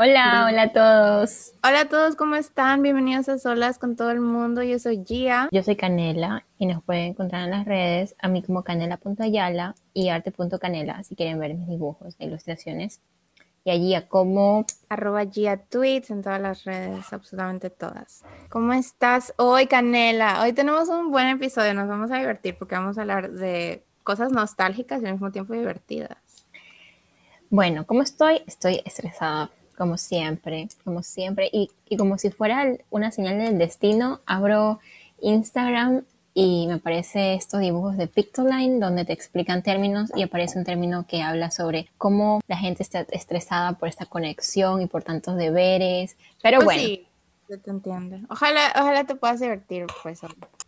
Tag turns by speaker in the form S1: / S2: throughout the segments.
S1: Hola, hola a todos.
S2: Hola a todos, ¿cómo están? Bienvenidos a Solas con todo el mundo. Yo soy Gia.
S1: Yo soy Canela y nos pueden encontrar en las redes a mí como canela.ayala y arte.canela si quieren ver mis dibujos e ilustraciones. Y allí a como
S2: arroba Gia Tweets en todas las redes, absolutamente todas. ¿Cómo estás hoy, Canela? Hoy tenemos un buen episodio, nos vamos a divertir porque vamos a hablar de cosas nostálgicas y al mismo tiempo divertidas.
S1: Bueno, ¿cómo estoy? Estoy estresada como siempre, como siempre. Y, como si fuera una señal del destino, abro Instagram y me aparece estos dibujos de Pictoline donde te explican términos y aparece un término que habla sobre cómo la gente está estresada por esta conexión y por tantos deberes. Pero
S2: pues
S1: bueno.
S2: Sí, yo te entiendo. Ojalá, ojalá te puedas divertir, pues.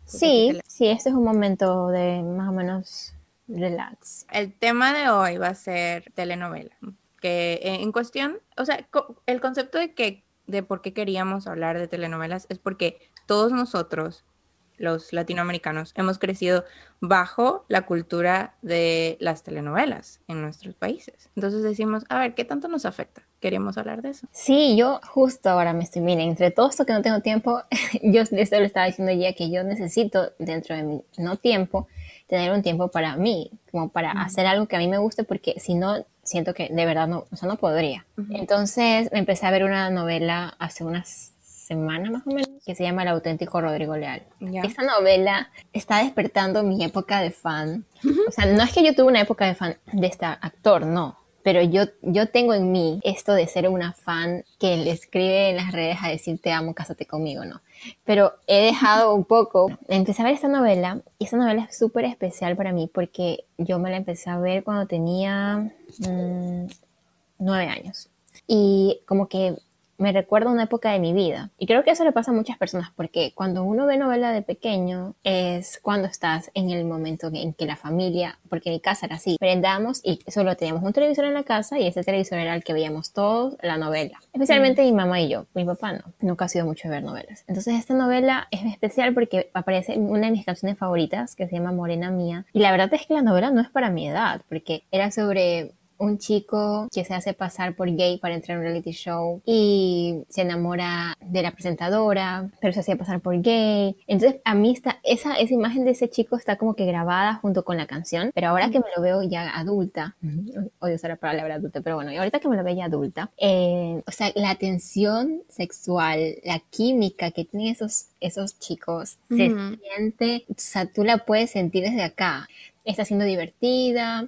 S1: Sí, sí, este es un momento de más o menos relax.
S2: El tema de hoy va a ser telenovela que eh, en cuestión, o sea, el concepto de que de por qué queríamos hablar de telenovelas es porque todos nosotros, los latinoamericanos, hemos crecido bajo la cultura de las telenovelas en nuestros países. Entonces decimos, a ver, ¿qué tanto nos afecta? Queríamos hablar de eso.
S1: Sí, yo justo ahora me estoy, miren, entre todo esto que no tengo tiempo, yo esto le estaba diciendo ya que yo necesito dentro de mi no tiempo tener un tiempo para mí, como para hacer algo que a mí me guste, porque si no, siento que de verdad no, o sea, no podría. Entonces me empecé a ver una novela hace unas semanas más o menos que se llama El auténtico Rodrigo Leal. Esta novela está despertando mi época de fan. O sea, no es que yo tuve una época de fan de este actor, no pero yo, yo tengo en mí esto de ser una fan que le escribe en las redes a decir te amo, cásate conmigo, ¿no? Pero he dejado un poco, empecé a ver esta novela y esta novela es súper especial para mí porque yo me la empecé a ver cuando tenía mm, nueve años. Y como que me recuerda una época de mi vida. Y creo que eso le pasa a muchas personas porque cuando uno ve novela de pequeño es cuando estás en el momento en que la familia, porque en mi casa era así, prendamos y solo teníamos un televisor en la casa y ese televisor era el que veíamos todos la novela. Especialmente mm. mi mamá y yo. Mi papá no. Nunca ha sido mucho de ver novelas. Entonces esta novela es especial porque aparece en una de mis canciones favoritas que se llama Morena Mía. Y la verdad es que la novela no es para mi edad porque era sobre un chico que se hace pasar por gay para entrar en un reality show y se enamora de la presentadora, pero se hacía pasar por gay. Entonces a mí está, esa, esa imagen de ese chico está como que grabada junto con la canción, pero ahora que me lo veo ya adulta, odio usar la palabra adulta, pero bueno, y ahorita que me lo veo ya adulta, eh, o sea, la tensión sexual, la química que tienen esos, esos chicos, se siente, o sea, tú la puedes sentir desde acá. Está siendo divertida,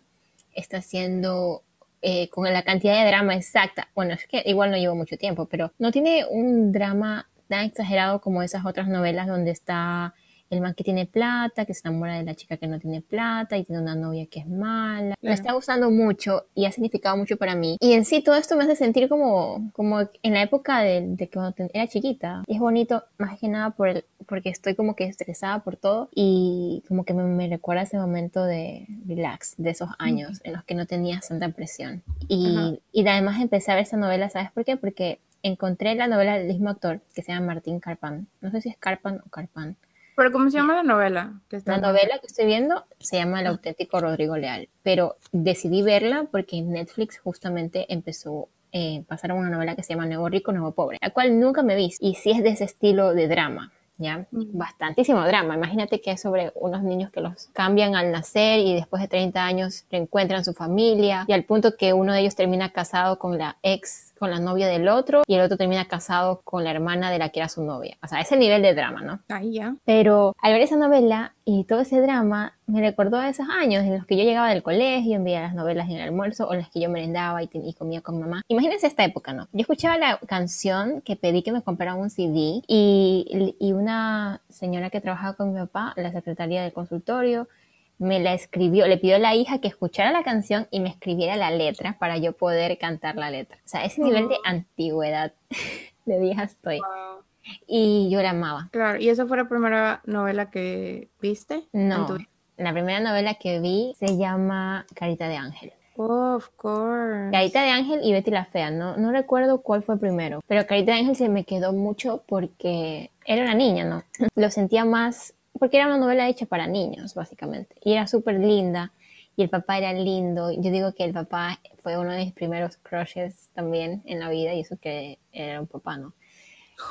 S1: está haciendo eh, con la cantidad de drama exacta. Bueno, es que igual no llevo mucho tiempo, pero no tiene un drama tan exagerado como esas otras novelas donde está el man que tiene plata, que se enamora de la chica que no tiene plata y tiene una novia que es mala. Me está gustando mucho y ha significado mucho para mí. Y en sí todo esto me hace sentir como, como en la época de, de que cuando era chiquita. Y es bonito más que nada por el, porque estoy como que estresada por todo y como que me, recuerda ese momento de relax, de esos años en los que no tenía tanta presión. Y, y además empecé a ver esa novela, ¿sabes por qué? Porque encontré la novela del mismo actor que se llama Martín Carpan. No sé si es Carpan o Carpan.
S2: ¿Pero cómo se llama la novela?
S1: la novela que estoy viendo se llama El auténtico Rodrigo Leal, pero decidí verla porque Netflix justamente empezó eh, pasar a una novela que se llama Nuevo Rico, Nuevo Pobre, la cual nunca me vi y sí es de ese estilo de drama. ¿Ya? Mm. Bastantísimo drama. Imagínate que es sobre unos niños que los cambian al nacer y después de 30 años reencuentran su familia y al punto que uno de ellos termina casado con la ex con la novia del otro y el otro termina casado con la hermana de la que era su novia. O sea, ese nivel de drama, ¿no?
S2: Ahí ya.
S1: Pero al ver esa novela y todo ese drama, me recordó a esos años en los que yo llegaba del colegio, enviaba las novelas en el almuerzo o las que yo merendaba y, y comía con mamá. Imagínense esta época, ¿no? Yo escuchaba la canción que pedí que me comprara un CD y, y una señora que trabajaba con mi papá, la secretaria del consultorio, me la escribió, le pidió a la hija que escuchara la canción y me escribiera la letra para yo poder cantar la letra. O sea, ese nivel de antigüedad de vieja estoy. Y yo la amaba.
S2: Claro, ¿y esa fue la primera novela que viste?
S1: No, la primera novela que vi se llama Carita de Ángel.
S2: Oh, of course.
S1: Carita de Ángel y Betty la Fea. No, no recuerdo cuál fue primero, pero Carita de Ángel se me quedó mucho porque era una niña, ¿no? Lo sentía más porque era una novela hecha para niños, básicamente. Y era súper linda y el papá era lindo. Yo digo que el papá fue uno de mis primeros crushes también en la vida y eso que era un papá, ¿no?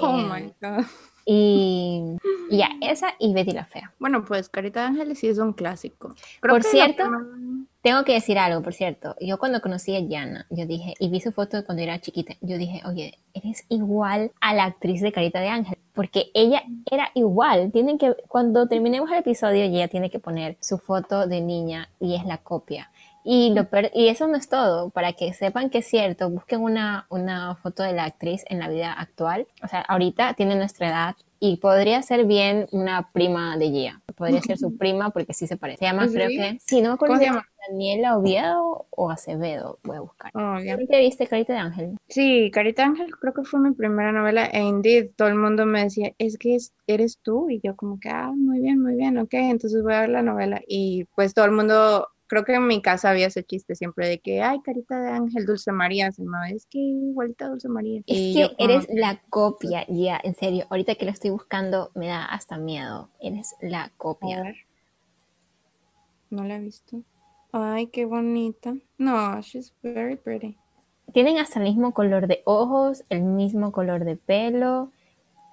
S2: Oh my
S1: Em,
S2: god.
S1: Y, y ya, esa y Betty la Fea.
S2: Bueno, pues Carita de Ángeles sí es un clásico. Creo
S1: Por
S2: que
S1: cierto,
S2: primera-
S1: Tengo que decir algo, por cierto. Yo cuando conocí a Yana, yo dije, y vi su foto de cuando era chiquita, yo dije, oye, eres igual a la actriz de Carita de Ángel, porque ella era igual. Tienen que, cuando terminemos el episodio, ella tiene que poner su foto de niña y es la copia. Y, lo per- y eso no es todo, para que sepan que es cierto, busquen una, una foto de la actriz en la vida actual. O sea, ahorita tiene nuestra edad y podría ser bien una prima de Gia. Podría ser su prima porque sí se parece. Se llama,
S2: ¿Sí?
S1: creo que, sí, no me acuerdo
S2: ¿Cómo
S1: si
S2: llama?
S1: Daniela Oviedo o Acevedo, voy a buscar.
S2: Oh.
S1: ¿Siempre viste Carita de Ángel?
S2: Sí, Carita Ángel creo que fue mi primera novela e Indeed todo el mundo me decía, es que es- eres tú y yo como que, ah, muy bien, muy bien, ok, entonces voy a ver la novela y pues todo el mundo, creo que en mi casa había ese chiste siempre de que, ay, Carita de Ángel, Dulce María, se llamaba, es que igualita Dulce María.
S1: Es
S2: Y
S1: que
S2: yo como,
S1: eres la copia, ya, en serio. Ahorita que lo estoy buscando me da hasta miedo. Eres la
S2: a
S1: copia.
S2: ver, no la he visto. Ay, qué bonita. No, she's very pretty.
S1: Tienen hasta el mismo color de ojos, el mismo color de pelo.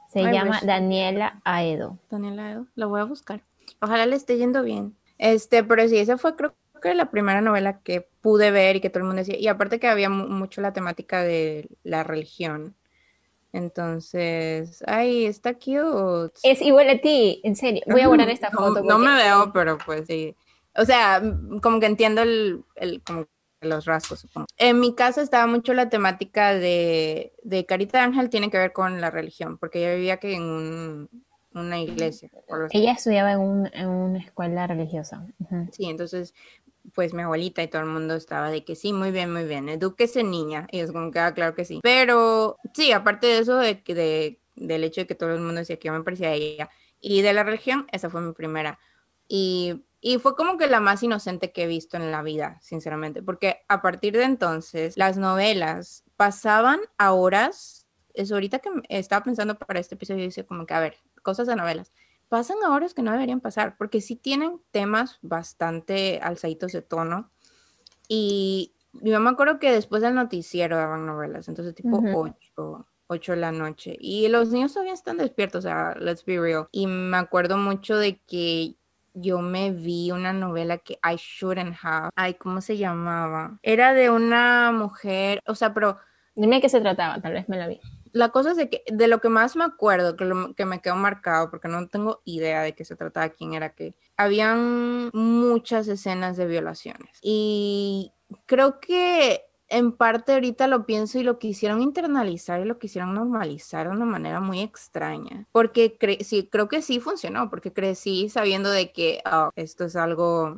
S1: Se
S2: I
S1: llama
S2: wish.
S1: Daniela Aedo.
S2: Daniela Edo, la voy a buscar. Ojalá le esté yendo bien. Este, pero sí, esa fue creo que la primera novela que pude ver y que todo el mundo decía. Y aparte que había mu- mucho la temática de la religión. Entonces, ay, está cute.
S1: Es igual a ti, en serio. Voy a guardar esta
S2: No-
S1: foto.
S2: No,
S1: porque-
S2: me veo, pero pues sí. O sea, mm, como que entiendo el, el- como los rasgos, supongo. En mi casa estaba mucho la temática de, de Carita de Ángel, tiene que ver con la religión, porque yo vivía que en un- una iglesia.
S1: Ella estudiaba en, un- en una escuela religiosa. Ujú.
S2: Sí, entonces, pues mi abuelita y todo el mundo estaba de que sí, muy bien, muy bien, edúquese niña. Y es como que, ah, claro que sí. Pero sí, aparte de eso, de, de, del hecho de que todo el mundo decía que yo me parecía a ella y de la religión, esa fue mi primera. Y, y fue como que la más inocente que he visto en la vida, sinceramente, porque a partir de entonces las novelas pasaban a horas. Es ahorita que estaba pensando para este episodio, dice como que, a ver, cosas de novelas pasan a horas que no deberían pasar, porque sí tienen temas bastante alzaditos de tono. Y yo me acuerdo que después del noticiero daban novelas, entonces tipo. 8, 8 de la noche. Y los niños todavía están despiertos, o sea, let's be real. Y me acuerdo mucho de que yo me vi una novela que I shouldn't have. Ay, ¿cómo se llamaba? Era de una mujer, o sea, pero
S1: Dime de qué se trataba, tal vez me la vi.
S2: La cosa es de que de lo que más me acuerdo, que, lo- que me quedó marcado, porque no tengo idea de qué se trataba, quién era que habían muchas escenas de violaciones. Y creo que en parte ahorita lo pienso y lo quisieron internalizar y lo quisieron normalizar de una manera muy extraña. Porque cre- sí, creo que sí funcionó, porque crecí sabiendo de que ah, esto es algo,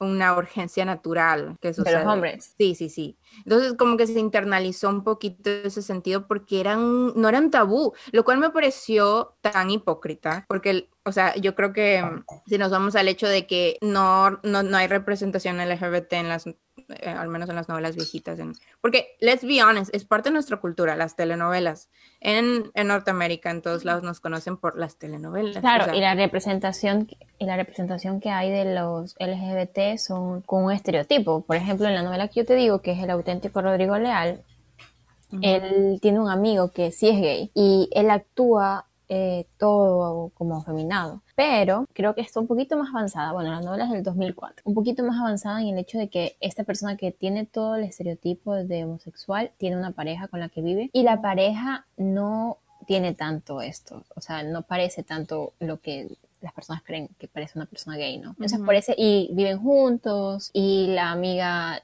S2: una urgencia natural que
S1: De
S2: sucede.
S1: los hombres.
S2: Sí, sí, sí. Entonces como que se internalizó un poquito ese sentido porque eran, no eran tabú, lo cual me pareció tan hipócrita, porque, o sea, yo creo que mm, si nos vamos al hecho de que no, no, no hay representación LGBT en las, eh, al menos en las novelas viejitas, en- porque, let's be honest, es parte de nuestra cultura, las telenovelas. En, en Norteamérica, en todos lados nos conocen por las telenovelas. o
S1: Claro,
S2: sea,
S1: y la representación y la representación que hay de los LGBT son con un estereotipo. Por ejemplo, en la novela que yo te digo, que es el auténtico Rodrigo Leal, él tiene un amigo que sí es gay y él actúa eh, todo como afeminado. Pero creo que está un poquito más avanzada. Bueno, la novela es del 2004. Un poquito más avanzada en el hecho de que esta persona que tiene todo el estereotipo de homosexual tiene una pareja con la que vive y la pareja no tiene tanto esto. O sea, no parece tanto lo que las personas creen que parece una persona gay, ¿no? Entonces, por ese, y viven juntos, y la amiga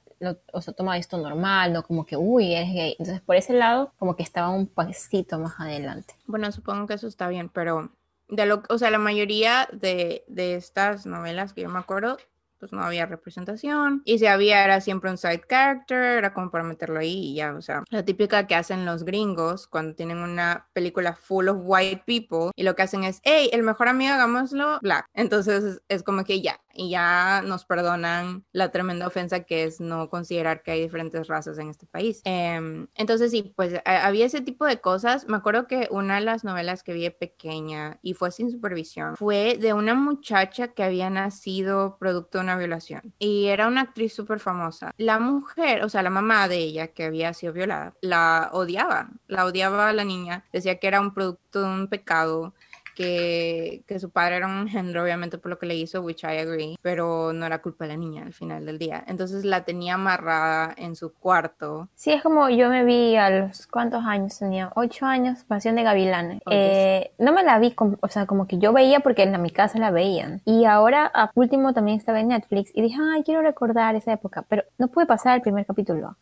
S1: o sea, toma esto normal, no como que, uy, eres gay. Entonces, por ese lado, como que estaba un pasito más adelante.
S2: Bueno, supongo que eso está bien, pero de lo, o sea, la mayoría de, de estas novelas que yo me acuerdo, pues no había representación. Y si había, era siempre un side character, era como para meterlo ahí y ya, o sea, la típica que hacen los gringos cuando tienen una película full of white people y lo que hacen es, hey, el mejor amigo hagámoslo black. Entonces es como que ya, y ya nos perdonan la tremenda ofensa que es no considerar que hay diferentes razas en este país. Em, entonces sí, pues había ese tipo de cosas. Me acuerdo que una de las novelas que vi pequeña y fue sin supervisión fue de una muchacha que había nacido producto de una violación. Y era una actriz súper famosa. La mujer, o sea, la mamá de ella que había sido violada, la odiaba, la odiaba a la niña, decía que era un producto de un pecado que, que, su padre era un engendro, obviamente por lo que le hizo, which I agree, pero no era culpa de la niña al final del día. Entonces la tenía amarrada en su cuarto.
S1: Sí, es como yo me vi a los cuántos años tenía, ocho años, Pasión de Gavilanes. Eh, no me la vi, o sea, como que yo veía porque en mi casa la veían. Y ahora, a último, también estaba en Netflix y dije, ay, quiero recordar esa época, pero no pude pasar el primer capítulo.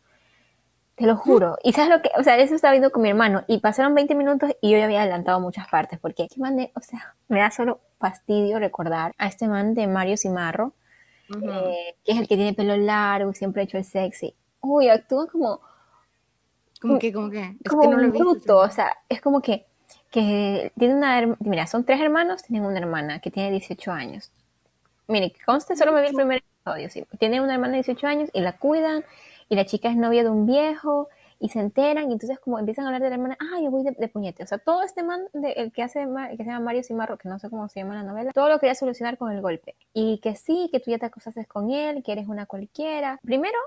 S1: Te lo juro. Y sabes lo que, o sea, eso estaba viendo con mi hermano y pasaron 20 minutos y yo ya había adelantado muchas partes porque, ¿qué man o sea, me da solo fastidio recordar a este man de Mario Cimarro, eh, que es el que tiene pelo largo siempre ha hecho el sexy. Uy, actúa como...
S2: ¿Cómo que, como que?
S1: Es como que no lo un bruto, o sea, es como que, que tiene una, mira, son tres hermanos, tienen una hermana que tiene 18 años. Mire, conste, solo me vi el primer episodio, sí. Tiene una hermana de 18 años y la cuidan y la chica es novia de un viejo y se enteran y entonces como empiezan a hablar de la hermana, ah, yo voy de, de puñete. O sea, todo este man, de, el que hace, el que se llama Mario Cimarro, que no sé cómo se llama la novela, todo lo quería solucionar con el golpe. Y que sí, que tú ya te acosaste con él, que eres una cualquiera. Primero,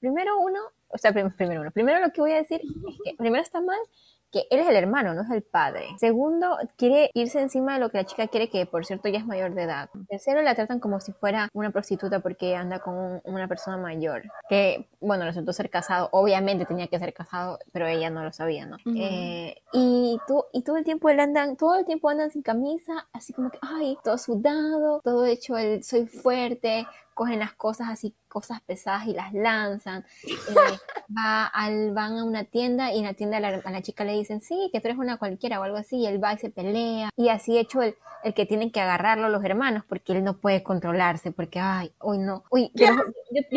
S1: primero uno, o sea, primero uno, primero lo que voy a decir es que primero está mal que él es el hermano, no es el padre. Segundo, quiere irse encima de lo que la chica quiere, que por cierto ya es mayor de edad. Tercero, la tratan como si fuera una prostituta porque anda con una persona mayor. Que, bueno, resultó ser casado. Obviamente tenía que ser casado, pero ella no lo sabía, ¿no? Eh, y, tú, y todo el tiempo él andan, todo el tiempo andan sin camisa, así como que, ay, todo sudado, todo hecho el soy fuerte, cogen las cosas así, cosas pesadas y las lanzan. Eh, va al, van a una tienda y en la tienda a la, chica le dicen, sí, que tú eres una cualquiera o algo así, y él va y se pelea. Y así hecho el, el que tienen que agarrarlo los hermanos porque él no puede controlarse, porque, ay, hoy no. Uy, yo,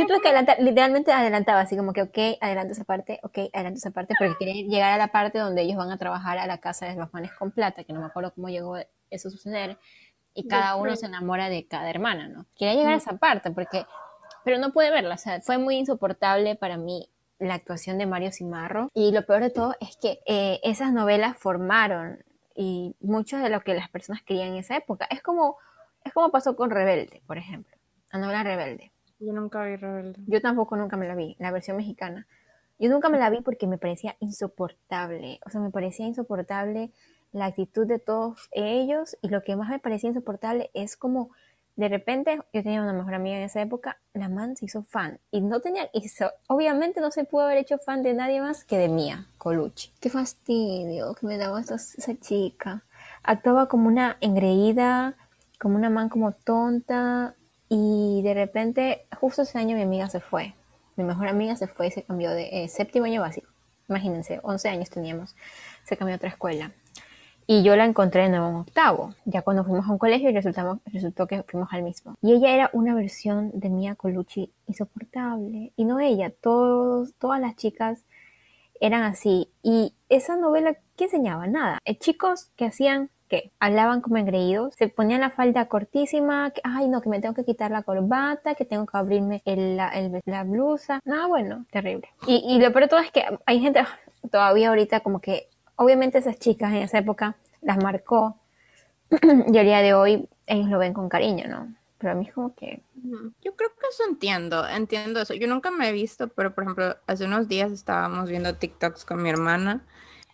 S1: tuve que adelantar, literalmente adelantaba así como que, ok, adelanto esa parte, ok, adelanto esa parte, porque quería llegar a la parte donde ellos van a trabajar a la casa de los manes con plata, que no me acuerdo cómo llegó eso a suceder y cada uno se enamora de cada hermana, ¿no? Quería llegar a esa parte porque, pero no pude verla, o sea, fue muy insoportable para mí la actuación de Mario Cimarro y lo peor de todo es que eh, esas novelas formaron y mucho de lo que las personas querían en esa época. Es como, es como pasó con Rebelde, por ejemplo, la novela Rebelde.
S2: Yo nunca vi Rebelde.
S1: Yo tampoco nunca me la vi, la versión mexicana. Yo nunca me la vi porque me parecía insoportable, o sea, me parecía insoportable la actitud de todos ellos y lo que más me parecía insoportable es como de repente yo tenía una mejor amiga en esa época, la man se hizo fan y no tenía, hizo, obviamente no se pudo haber hecho fan de nadie más que de Mía Colucci. Qué fastidio que me daba esa, esa chica. Actuaba como una engreída, como una man como tonta y de repente justo ese año mi amiga se fue. Mi mejor amiga se fue y se cambió de eh, séptimo año básico. Imagínense, 11 años teníamos. Se cambió a otra escuela. Y yo la encontré de nuevo en octavo. Ya cuando fuimos a un colegio resultamos, resultó que fuimos al mismo. Y ella era una versión de Mia Colucci insoportable. Y no ella, todos, todas las chicas eran así. Y esa novela, ¿qué enseñaba? Nada. Eh, chicos que hacían ¿qué? hablaban como engreídos, se ponían la falda cortísima, que, ay no, que me tengo que quitar la corbata, que tengo que abrirme el, la, blusa. Nada, bueno, terrible. Y, y lo peor de todo es que hay gente todavía ahorita como que obviamente esas chicas en esa época las marcó y al día de hoy ellos lo ven con cariño, ¿no? Pero a mí es como que...
S2: Yo creo que eso entiendo, entiendo eso. Yo nunca me he visto, pero por ejemplo, hace unos días estábamos viendo TikToks con mi hermana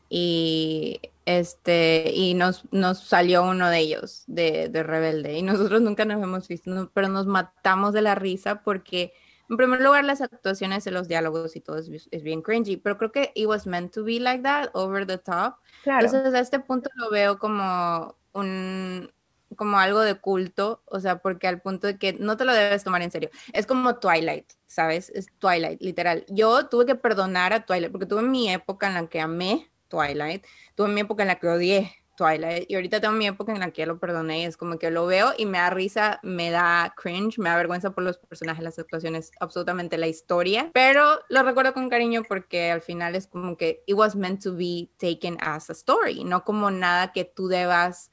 S2: y este y nos, nos salió uno de ellos de, de Rebelde y nosotros nunca nos hemos visto, pero nos matamos de la risa porque en primer lugar, las actuaciones de los diálogos y todo es, bien cringy, pero creo que it was meant to be like that, over the top. Claro. Entonces, a este punto lo veo como un como algo de culto, o sea, porque al punto de que no te lo debes tomar en serio. Es como Twilight, ¿sabes? Es Twilight, literal. Yo tuve que perdonar a Twilight, porque tuve mi época en la que amé Twilight, tuve mi época en la que odié Twilight. Y ahorita tengo mi época en la que ya lo perdoné y es como que lo veo y me da risa, me da cringe, me da vergüenza por los personajes, las actuaciones, absolutamente la historia. Pero lo recuerdo con cariño porque al final es como que it was meant to be taken as a story, no como nada que tú debas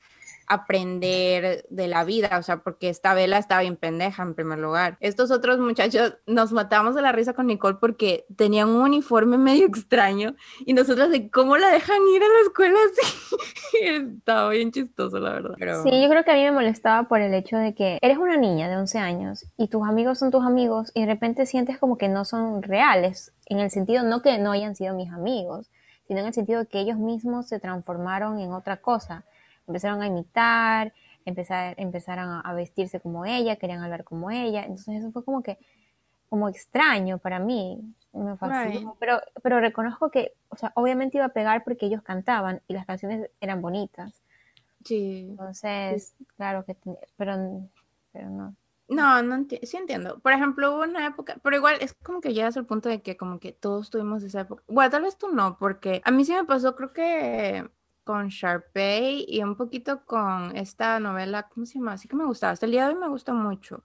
S2: aprender de la vida, o sea, porque esta vela estaba bien pendeja en primer lugar. Estos otros muchachos nos matamos de la risa con Nicole porque tenían un uniforme medio extraño y nosotros de cómo la dejan ir a la escuela así. estaba bien chistoso, la verdad.
S1: Sí, yo creo que a mí me molestaba por el hecho de que eres una niña de 11 años y tus amigos son tus amigos y de repente sientes como que no son reales, en el sentido no que no hayan sido mis amigos, sino en el sentido de que ellos mismos se transformaron en otra cosa empezaron a imitar, empezar, empezaron a, vestirse como ella, querían hablar como ella. Entonces eso fue como que, como extraño para mí. Me fascinó. Pero, pero reconozco que, o sea, obviamente iba a pegar porque ellos cantaban y las canciones eran bonitas.
S2: Sí.
S1: Entonces, claro que, pero, pero no.
S2: No, no sí entiendo. Por ejemplo, hubo una época, pero igual es como que llegas al punto de que como que todos tuvimos esa época. Bueno, tal vez tú no, porque a mí sí me pasó, creo que con Sharpay y un poquito con esta novela, ¿cómo se llama? Así que me gustaba, hasta el día de hoy me gusta mucho.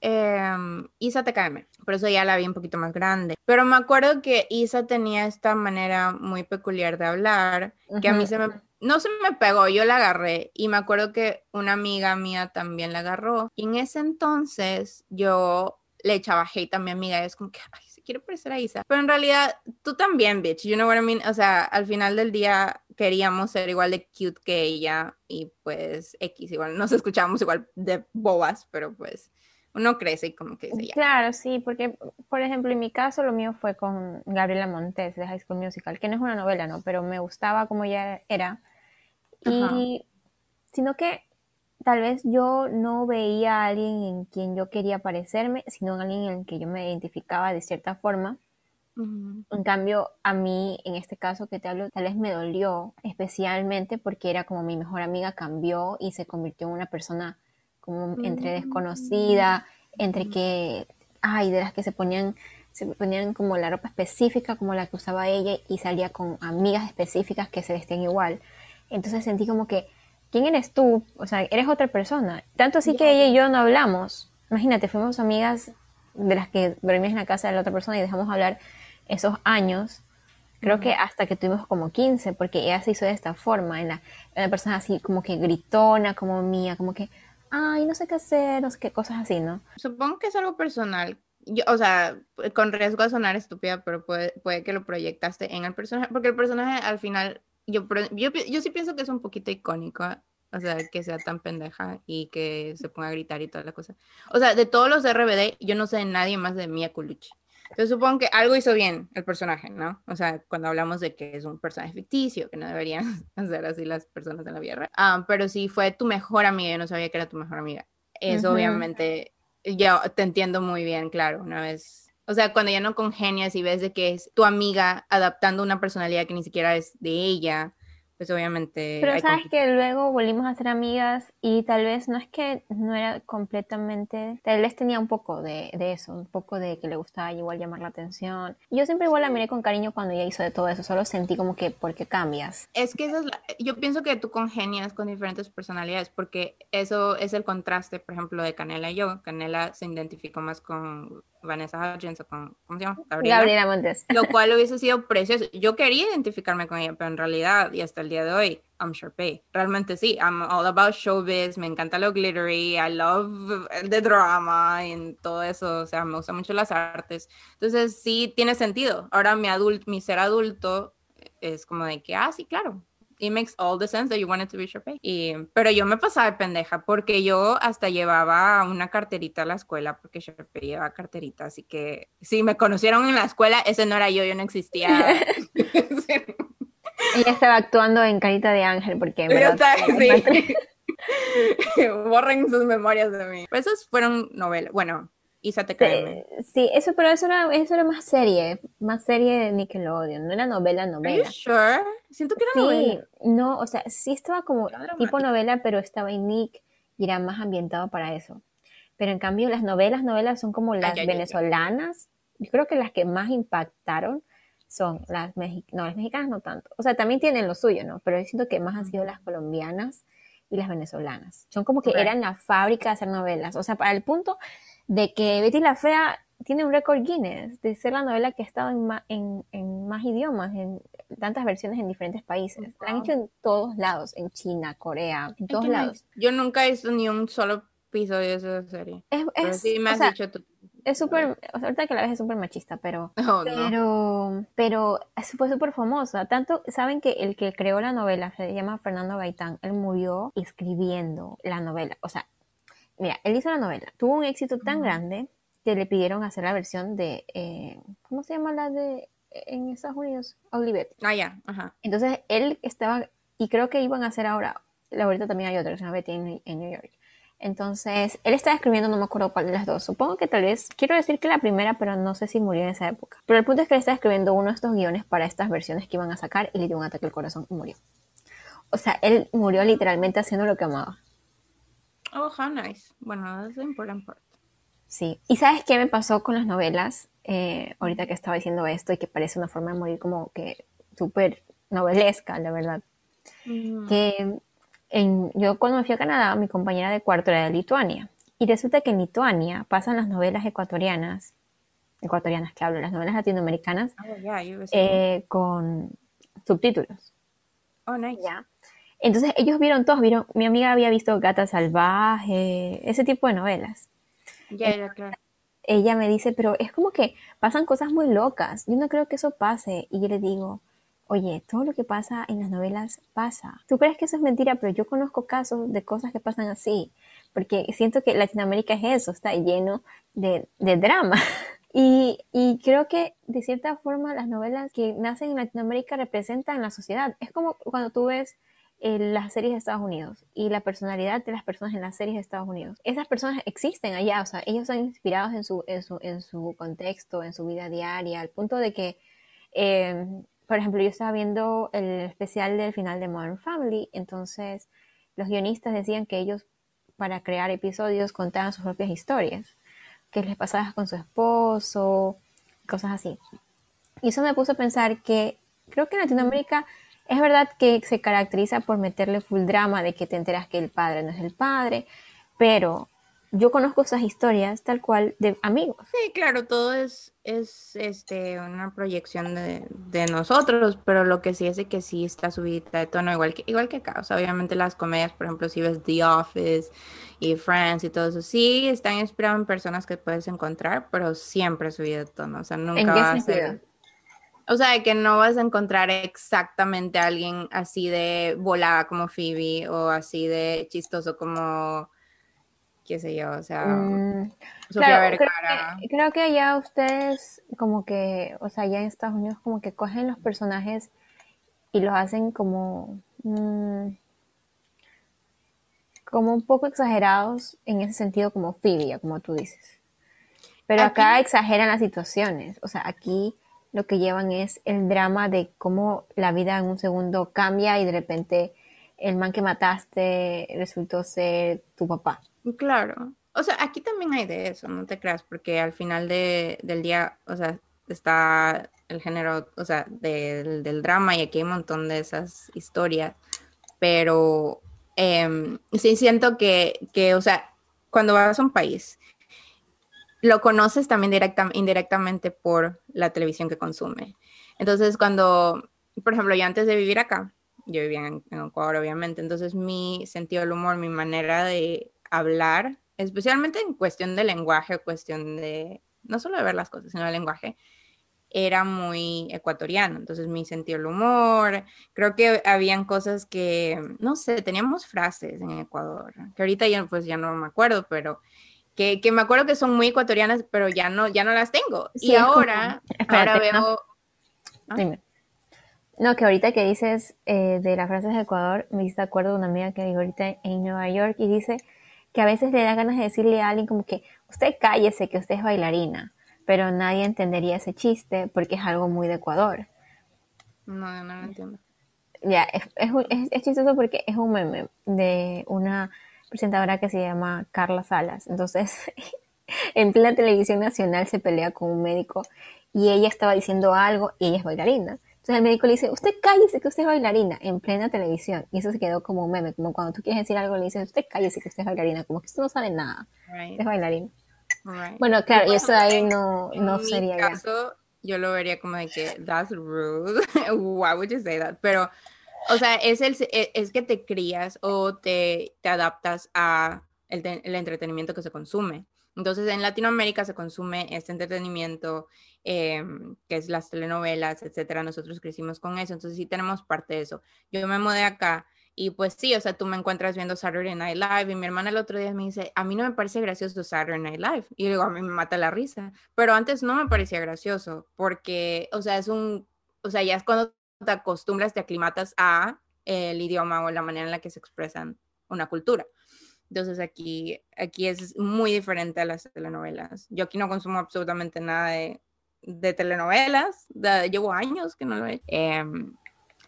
S2: Eh, Isa TKM, por eso ya la vi un poquito más grande. Pero me acuerdo que Isa tenía esta manera muy peculiar de hablar, que a mí se me, no se me pegó, yo la agarré y me acuerdo que una amiga mía también la agarró. Y en ese entonces yo le echaba hate a mi amiga, es como que, ay, se quiere parecer a Isa. Pero en realidad, tú también, bitch, you know what I mean? O sea, al final del día queríamos ser igual de cute que ella y pues X, igual nos escuchábamos igual de bobas, pero pues uno crece y como que dice ya.
S1: Claro, sí, porque por ejemplo en mi caso lo mío fue con Gabriela Montes de High School Musical, que no es una novela, ¿no? Pero me gustaba como ella era. Y sino que tal vez yo no veía a alguien en quien yo quería parecerme, sino en alguien en el que yo me identificaba de cierta forma. En cambio, a mí, en este caso que te hablo, tal vez me dolió especialmente porque era como mi mejor amiga cambió y se convirtió en una persona como entre desconocida, entre que, ay, de las que se ponían, se ponían como la ropa específica como la que usaba ella y salía con amigas específicas que se vestían igual. Entonces sentí como que, ¿quién eres tú? O sea, eres otra persona. Tanto así que ella y yo no hablamos. Imagínate, fuimos amigas de las que dormías en la casa de la otra persona y dejamos hablar esos años, creo que hasta que tuvimos como 15, porque ella se hizo de esta forma, en la, una persona así como que gritona, como mía, como que, ay, no sé qué hacer, no sé qué cosas así, ¿no?
S2: Supongo que es algo personal. Yo, o sea, con riesgo de sonar estúpida, pero puede, puede que lo proyectaste en el personaje, porque el personaje al final, yo, yo, yo sí pienso que es un poquito icónico, o sea, que sea tan pendeja y que se ponga a gritar y toda la cosa. O sea, de todos los RBD, yo no sé de nadie más de Mia Colucci. Yo supongo que algo hizo bien el personaje, ¿no? O sea, cuando hablamos de que es un personaje ficticio, que no deberían hacer así las personas en la vida ah, pero si fue tu mejor amiga, yo no sabía que era tu mejor amiga. Eso obviamente, yo te entiendo muy bien, claro, una vez o sea, cuando ya no congenias y ves de que es tu amiga adaptando una personalidad que ni siquiera es de ella, pues obviamente...
S1: Pero sabes que luego volvimos a ser amigas y tal vez no es que no era completamente, tal vez tenía un poco de, de eso, un poco de que le gustaba igual llamar la atención. Yo siempre igual la miré con cariño cuando ella hizo de todo eso, solo sentí como que, ¿por qué cambias?
S2: Es que eso es yo pienso que tú congenias con diferentes personalidades porque eso es el contraste, por ejemplo, de Canela y yo. Canela se identificó más con Vanessa Hudgens o con, ¿cómo se llama?
S1: Gabriela. Montes.
S2: Lo cual hubiese sido precioso. Yo quería identificarme con ella, pero en realidad, y hasta el día de hoy, I'm Sharpay. Realmente sí, I'm all about showbiz, me encanta lo glittery, I love the drama y todo eso, o sea, me gustan mucho las artes. Entonces sí tiene sentido. Ahora mi, adulto, mi ser adulto es como de que, ah, sí, claro, it makes all the sense that you wanted to be Sharpay. Y, pero yo me pasaba de pendeja porque yo hasta llevaba una carterita a la escuela porque Sharpay llevaba carterita, así que si me conocieron en la escuela, ese no era yo, yo no existía.
S1: Ella estaba actuando en Carita de Ángel porque
S2: Borren sus memorias de mí. Pero esos fueron novelas. Bueno, Isa te
S1: cae. Sí, eso, pero eso era, eso era más serie, más serie de Nickelodeon, no era novela, novela.
S2: Are sure? Siento que era sí, novela.
S1: no, o sea, sí estaba como tipo novela, pero estaba en Nick y era más ambientado para eso. Pero en cambio las novelas, novelas son como las venezolanas. Yo creo que las que más impactaron son las mexicanas, no, las mexicanas no tanto. O sea, también tienen lo suyo, ¿no? Pero yo siento que más han sido las colombianas y las venezolanas. Son como que eran la fábrica de hacer novelas. O sea, para el punto de que Betty la Fea tiene un récord Guinness de ser la novela que ha estado en, en, más idiomas, en tantas versiones en diferentes países. La han hecho en todos lados, en China, Corea, en todos lados.
S2: Yo nunca he visto ni un solo episodio de esa serie.
S1: Es, sí me has dicho tú. Es súper, ahorita que la ves es súper machista, pero, oh, pero, pero fue súper famosa. Tanto, saben que el que creó la novela se llama Fernando Gaitán. Él murió escribiendo la novela. O sea, mira, él hizo la novela. Tuvo un éxito tan grande que le pidieron hacer la versión de, eh, ¿cómo se llama la de en Estados Unidos? Olivet.
S2: Ah, ya, ajá.
S1: Entonces él estaba, y creo que iban a hacer ahora, la ahorita también hay otra que se llama Betty en, New York. Entonces, él estaba escribiendo, no me acuerdo cuál de las dos. Supongo que tal vez, quiero decir que la primera, pero no sé si murió en esa época. Pero el punto es que él estaba escribiendo uno de estos guiones para estas versiones que iban a sacar y le dio un ataque al corazón y murió. O sea, él murió literalmente haciendo lo que amaba.
S2: Oh, how nice. Bueno, es importante.
S1: Sí. ¿Y sabes qué me pasó con las novelas? Eh, ahorita que estaba diciendo esto y que parece una forma de morir como que súper novelesca, la verdad. Que en, yo cuando me fui a Canadá, mi compañera de cuarto era de Lituania. Y resulta que en Lituania pasan las novelas ecuatorianas, ecuatorianas que hablo, las novelas latinoamericanas, oh, eh, con subtítulos.
S2: Oh, nice.
S1: ¿Ya? Entonces ellos vieron todos, vieron, mi amiga había visto Gata Salvaje, ese tipo de novelas.
S2: Ya, ya, claro.
S1: Ella me dice, pero es como que pasan cosas muy locas. Yo no creo que eso pase. Y yo le digo, oye, todo lo que pasa en las novelas pasa. Tú crees que eso es mentira, pero yo conozco casos de cosas que pasan así. Porque siento que Latinoamérica es eso, está lleno de, de drama. Y, y, creo que de cierta forma las novelas que nacen en Latinoamérica representan la sociedad. Es como cuando tú ves las series de Estados Unidos y la personalidad de las personas en las series de Estados Unidos. Esas personas existen allá, o sea, ellos son inspirados en su, en su, en su contexto, en su vida diaria, al punto de que, em, por ejemplo, yo estaba viendo el especial del final de Modern Family, entonces los guionistas decían que ellos para crear episodios contaban sus propias historias, que les pasaba con su esposo, cosas así. Y eso me puso a pensar que creo que en Latinoamérica es verdad que se caracteriza por meterle full drama de que te enteras que el padre no es el padre, pero yo conozco esas historias tal cual de amigos.
S2: Sí, claro, todo es, es este, una proyección de, de nosotros, pero lo que sí es de que sí está subida de tono, igual que, igual que acá. O sea, obviamente las comedias, por ejemplo, si ves The Office y Friends y todo eso, sí están inspirados en personas que puedes encontrar, pero siempre subida de tono. O sea, nunca va a ser o sea, que no vas a encontrar exactamente a alguien así de volada como Phoebe o así de chistoso como, qué sé yo, o sea,
S1: mm, Sofía creo, que, creo que allá ustedes como que, o sea, allá en Estados Unidos como que cogen los personajes y los hacen como, mm, como un poco exagerados en ese sentido como Phoebe, como tú dices. Pero acá exageran las situaciones, o sea, aquí lo que llevan es el drama de cómo la vida en un segundo cambia y de repente el man que mataste resultó ser tu papá.
S2: Claro. O sea, aquí también hay de eso, no te creas, porque al final del día, o sea, está el género, o sea, del, drama y aquí hay un montón de esas historias, pero em, sí siento que, que, o sea, cuando vas a un país lo conoces también directa, indirectamente por la televisión que consume. Entonces, cuando, por ejemplo, yo antes de vivir acá, yo vivía en, Ecuador, obviamente, entonces mi sentido del humor, mi manera de hablar, especialmente en cuestión de lenguaje, cuestión de, no solo de ver las cosas, sino de lenguaje, era muy ecuatoriano. Entonces, mi sentido del humor, creo que habían cosas que, no sé, teníamos frases en Ecuador, que ahorita ya, pues ya no me acuerdo, pero que, me acuerdo que son muy ecuatorianas, pero ya no, ya no las tengo. y ahora, ahora veo...
S1: ¿Ah? No. que ahorita que dices eh, de las frases de Ecuador, me hice acuerdo de una amiga que vive ahorita en Nueva York y dice que a veces le da ganas de decirle a alguien como que usted cállese que usted es bailarina, pero nadie entendería ese chiste porque es algo muy de Ecuador.
S2: No, no lo entiendo.
S1: Ya, es, es, es chistoso porque es un meme de una presentadora que se llama Carla Salas. Entonces, en plena televisión nacional se pelea con un médico y ella estaba diciendo algo y ella es bailarina. Entonces el médico le dice, usted cállese que usted es bailarina en plena televisión. Y eso se quedó como un meme, como cuando tú quieres decir algo le dices, usted cállese que usted es bailarina, como que usted no sabe nada. Es bailarina. Bueno, claro, y eso ahí no, no
S2: en
S1: sería
S2: mi caso, yo lo vería como de que that's rude. Why would you say that? Pero, o sea, es, el, e, es que te crías o te, te adaptas a el, el, entretenimiento que se consume. Entonces, en Latinoamérica se consume este entretenimiento, eh, que es las telenovelas, etcétera. Nosotros crecimos con eso, entonces sí tenemos parte de eso. Yo me mudé acá y pues sí, o sea, tú me encuentras viendo Saturday Night Live y mi hermana el otro día me dice, a mí no me parece gracioso Saturday Night Live. Y digo, a mí me mata la risa. Pero antes no me parecía gracioso porque, o sea, es un, o sea, ya es cuando te acostumbras, te aclimatas a el idioma o la manera en la que se expresan una cultura. Entonces aquí, aquí es muy diferente a las telenovelas. Yo aquí no consumo absolutamente nada de, de telenovelas. llevo años que no lo he. Eh,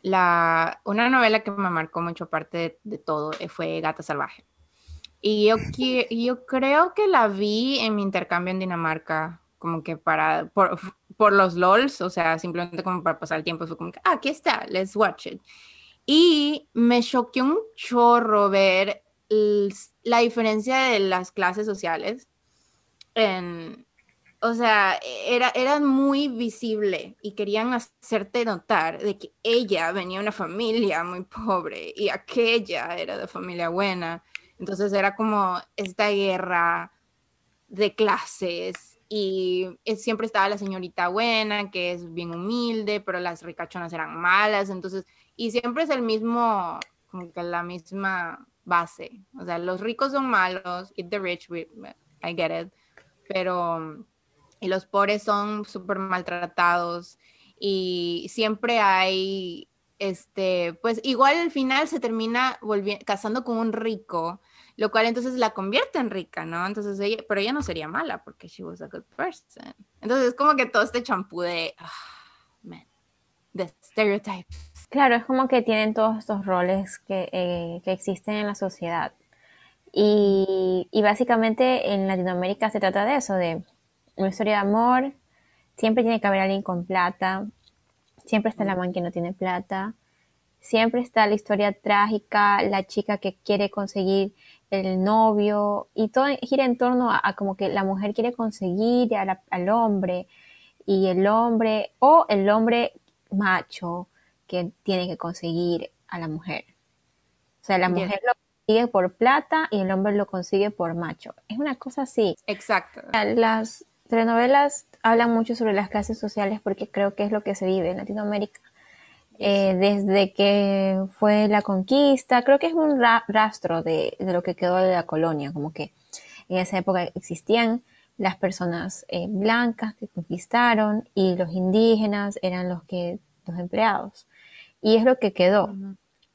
S2: la, una novela que me marcó mucho parte de, todo eh, fue Gata Salvaje. Y yo, yo creo que la vi en mi intercambio en Dinamarca, como que para, por, por los LOLs, o sea, simplemente como para pasar el tiempo, fue como que, ah, aquí está, let's watch it. Y me choqueó un chorro ver la diferencia de las clases sociales o sea, era, era muy visible y querían hacerte notar de que ella venía de una familia muy pobre y aquella era de familia buena. Entonces era como esta guerra de clases y siempre estaba la señorita buena, que es bien humilde, pero las ricachonas eran malas, entonces, y siempre es el mismo, como que la misma base. O sea, los ricos son malos, eat the rich, I get it, pero y los pobres son súper maltratados y siempre hay, este, pues igual al final se termina casando con un rico, lo cual entonces la convierte en rica, ¿no? Entonces ella, pero ella no sería mala porque she was a good person. Entonces es como que todo este champú de, oh, man, de stereotypes.
S1: Claro, es como que tienen todos estos roles que, eh, que existen en la sociedad. Y, y básicamente en Latinoamérica se trata de eso, de una historia de amor, siempre tiene que haber alguien con plata, siempre está la man que no tiene plata, siempre está la historia trágica, la chica que quiere conseguir el novio y todo gira en torno a, como que la mujer quiere conseguir al hombre y el hombre o el hombre macho que tiene que conseguir a la mujer. O sea, la mujer lo consigue por plata y el hombre lo consigue por macho. Es una cosa así.
S2: Exacto.
S1: Las telenovelas hablan mucho sobre las clases sociales porque creo que es lo que se vive en Latinoamérica. Eh, desde que fue la conquista, creo que es un rastro de, lo que quedó de la colonia, como que en esa época existían las personas eh, blancas que conquistaron y los indígenas eran los que los empleados. Y es lo que quedó.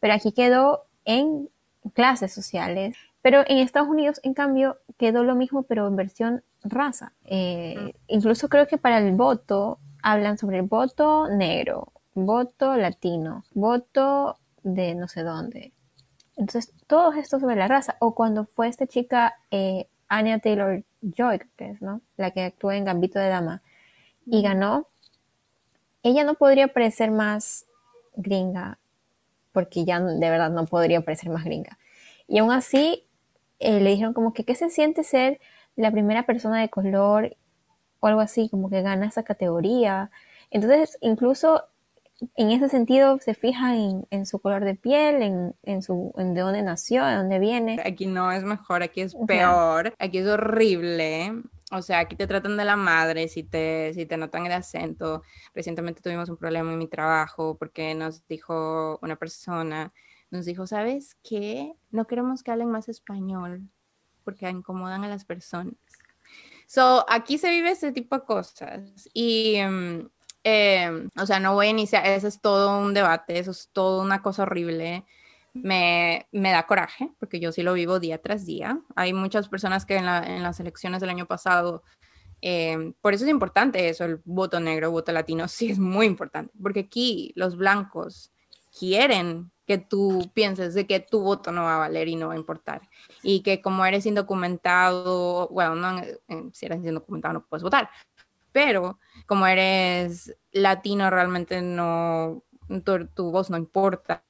S1: Pero aquí quedó en clases sociales. Pero en Estados Unidos en cambio quedó lo mismo pero en versión raza. Eh, incluso creo que para el voto hablan sobre el voto negro, voto latino, voto de no sé dónde. Entonces, todo esto sobre la raza. O cuando fue esta chica, eh, Anya Taylor Joy, que es, ¿no? La que actúa en Gambito de Dama, y ganó, ella no podría parecer más gringa, porque ya de verdad no podría parecer más gringa. Y aún así, eh, le dijeron como que, ¿qué se siente ser la primera persona de color o algo así, como que gana esa categoría. Entonces, incluso en ese sentido se fija en, su color de piel, en, su, en de dónde nació, de dónde viene.
S2: Aquí no es mejor, aquí es peor, aquí es horrible. O sea, aquí te tratan de la madre si te, si te notan el acento. Recientemente tuvimos un problema en mi trabajo porque nos dijo una persona, nos dijo, ¿sabes qué? No queremos que hablen más español porque incomodan a las personas. So, aquí se vive ese tipo de cosas y, em, em, o sea, no voy a iniciar, eso es todo un debate, eso es todo una cosa horrible. Me, me, da coraje, porque yo sí lo vivo día tras día. Hay muchas personas que en, las elecciones del año pasado, em, por eso es importante eso, el voto negro, voto latino, sí es muy importante, porque aquí los blancos quieren que tú pienses de que tu voto no va a valer y no va a importar. Y que como eres indocumentado, bueno, no, si eres indocumentado no puedes votar, pero como eres latino realmente no, tu, voz no importa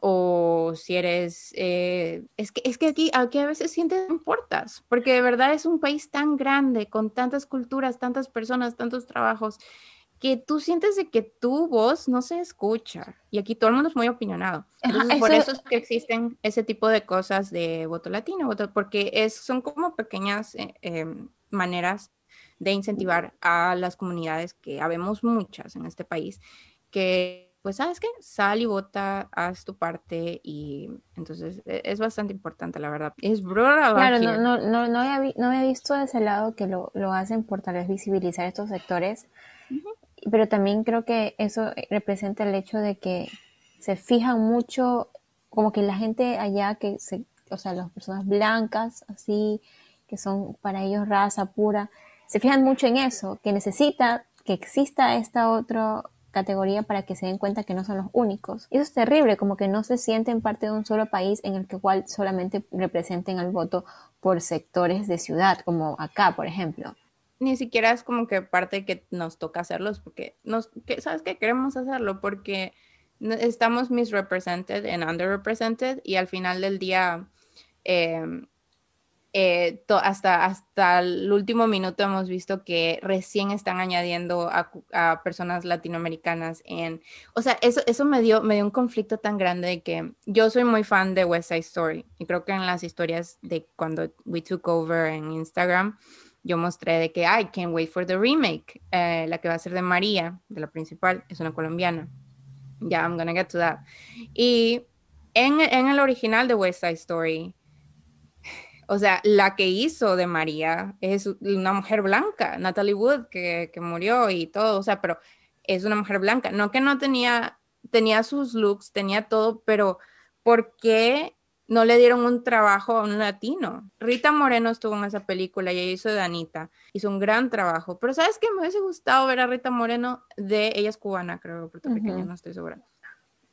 S2: o si eres, eh, es, que, es que aquí, aquí a veces sientes que importas, porque de verdad es un país tan grande, con tantas culturas, tantas personas, tantos trabajos, que tú sientes de que tu voz no se escucha. Y aquí todo el mundo es muy opinionado. por eso es que existen ese tipo de cosas de voto latino, porque es, son como pequeñas eh, em, maneras de incentivar a las comunidades, que habemos muchas en este país, que pues sabes qué, sal y vota, haz tu parte y entonces e, es bastante importante, la verdad. Es.
S1: Claro, no, no, no, no, había, no había visto de ese lado que lo, lo hacen por tal vez visibilizar estos sectores, pero también creo que eso representa el hecho de que se fijan mucho, como que la gente allá que se, o sea, las personas blancas, así, que son para ellos raza pura, se fijan mucho en eso, que necesita que exista esta otra categoría para que se den cuenta que no son los únicos. Eso es terrible, como que no se sienten parte de un solo país en el que igual solamente representen al voto por sectores de ciudad, como acá, por ejemplo.
S2: Ni siquiera es como que parte que nos toca hacerlos, porque nos, que, ¿sabes que Queremos hacerlo porque estamos misrepresented and underrepresented y al final del día eh, eh, hasta, hasta el último minuto hemos visto que recién están añadiendo a, personas latinoamericanas en, o sea, eso, eso me, dio, me dio un conflicto tan grande de que yo soy muy fan de West Side Story y creo que en las historias de cuando we took over en Instagram, yo mostré de que, I can't wait for the remake, eh, la que va a ser de María, de la principal, es una colombiana. Ya, yeah, I'm gonna get to that. Y en, en el original de West Side Story, o sea, la que hizo de María es una mujer blanca, Natalie Wood, que, murió y todo, o sea, pero es una mujer blanca. No que no tenía, tenía sus looks, tenía todo, pero ¿por qué no le dieron un trabajo a un latino? Rita Moreno estuvo en esa película y ella hizo de Anita, hizo un gran trabajo, pero ¿sabes qué? Me hubiese gustado ver a Rita Moreno de, ella es cubana, creo, porque pequeña, no estoy segura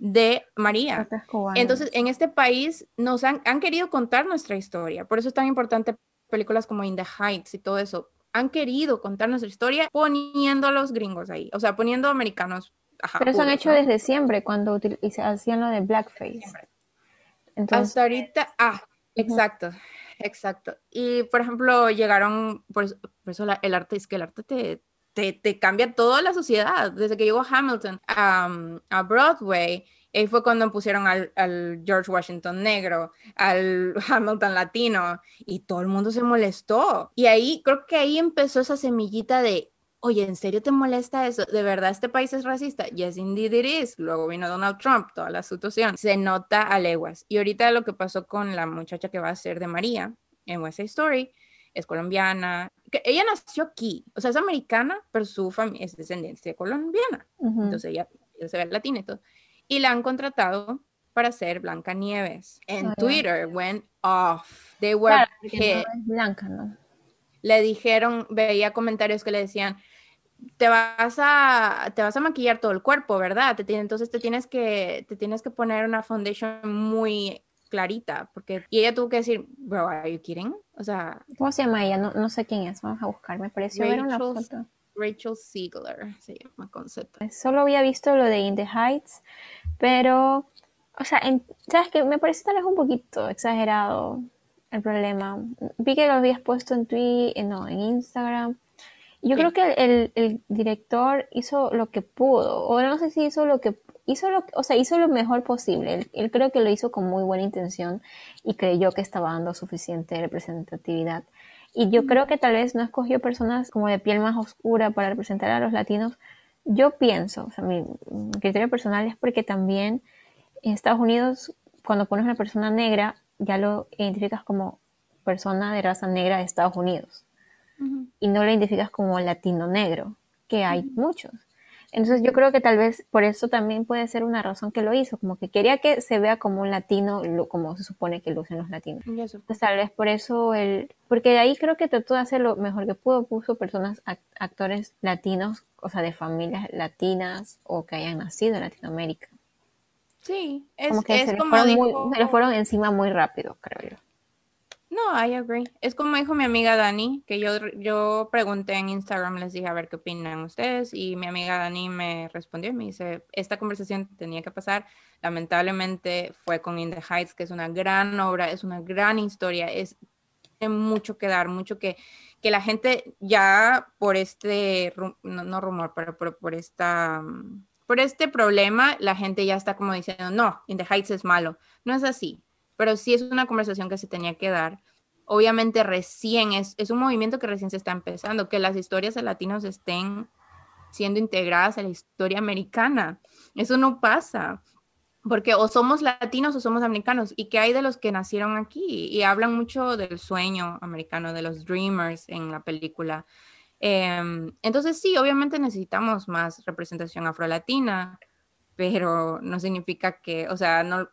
S2: de María. Entonces, en este país nos han, querido contar nuestra historia. Por eso es tan importante películas como In the Heights y todo eso. Han querido contar nuestra historia poniendo a los gringos ahí, o sea, poniendo americanos.
S1: Pero eso han hecho desde siempre, cuando hacían lo de blackface.
S2: Entonces... Hasta ahorita, ah, exacto, exacto. Y, por ejemplo, llegaron, por eso, el arte, es que el arte te, te, cambia toda la sociedad. Desde que llegó Hamilton a Broadway, ahí fue cuando pusieron al, George Washington negro, al Hamilton latino, y todo el mundo se molestó. Y ahí, creo que ahí empezó esa semillita de, oye, ¿en serio te molesta eso? ¿De verdad este país es racista? Yes, indeed it is. Luego vino Donald Trump, toda la situación. Se nota a leguas. Y ahorita lo que pasó con la muchacha que va a ser de María en West Side Story, es colombiana, que ella nació aquí, o sea, es americana, pero su familia es descendencia colombiana, entonces ella, se ve latina y todo, y la han contratado para ser Blanca Nieves. En Twitter went off, they were
S1: hit. blanca, ¿no?
S2: Le dijeron, veía comentarios que le decían, te vas a te vas a maquillar todo el cuerpo, ¿verdad? Te, entonces te tienes que te tienes que poner una foundation muy clarita, porque y ella tuvo que decir, bro, are you kidding? O sea,
S1: ¿cómo se llama ella? No, no sé quién es, vamos a buscar, me pareció ver una foto.
S2: Rachel Ziegler se llama concepto.
S1: Solo había visto lo de In the Heights, pero, o sea, sabes que me parece tal vez un poquito exagerado el problema. Vi que lo habías puesto en Twitter, no, en Instagram. Yo creo que el, el, director hizo lo que pudo, o no sé si hizo lo que hizo lo, o sea, hizo lo mejor posible. Él, creo que lo hizo con muy buena intención y creyó que estaba dando suficiente representatividad. Y yo creo que tal vez no escogió personas como de piel más oscura para representar a los latinos. Yo pienso, o sea, mi, criterio personal es porque también en Estados Unidos, cuando pones una persona negra, ya lo identificas como persona de raza negra de Estados Unidos. Y no lo identificas como latino negro, que hay muchos. Entonces yo creo que tal vez por eso también puede ser una razón que lo hizo, como que quería que se vea como un latino, como se supone que lucen los latinos. Pues tal vez por eso el, porque de ahí creo que trató de hacer lo mejor que pudo, puso personas, actores latinos, o sea, de familias latinas o que hayan nacido en Latinoamérica.
S2: Sí,
S1: es como que se, le fueron encima muy rápido, creo yo.
S2: No, I agree. Es como dijo mi amiga Dani, que yo, yo pregunté en Instagram, les dije a ver qué opinan ustedes, y mi amiga Dani me respondió y me dice, esta conversación tenía que pasar. Lamentablemente fue con In the Heights, que es una gran obra, es una gran historia, es mucho que dar, mucho que, que la gente ya por este, no, rumor, pero por, por esta por este problema, la gente ya está como diciendo, no, In the Heights es malo. No es así pero sí es una conversación que se tenía que dar. Obviamente recién es, es un movimiento que recién se está empezando, que las historias de latinos estén siendo integradas a la historia americana. Eso no pasa, porque o somos latinos o somos americanos. ¿Y qué hay de los que nacieron aquí? Y hablan mucho del sueño americano, de los dreamers en la película. Em, entonces sí, obviamente necesitamos más representación afrolatina, pero no significa que, o sea, no,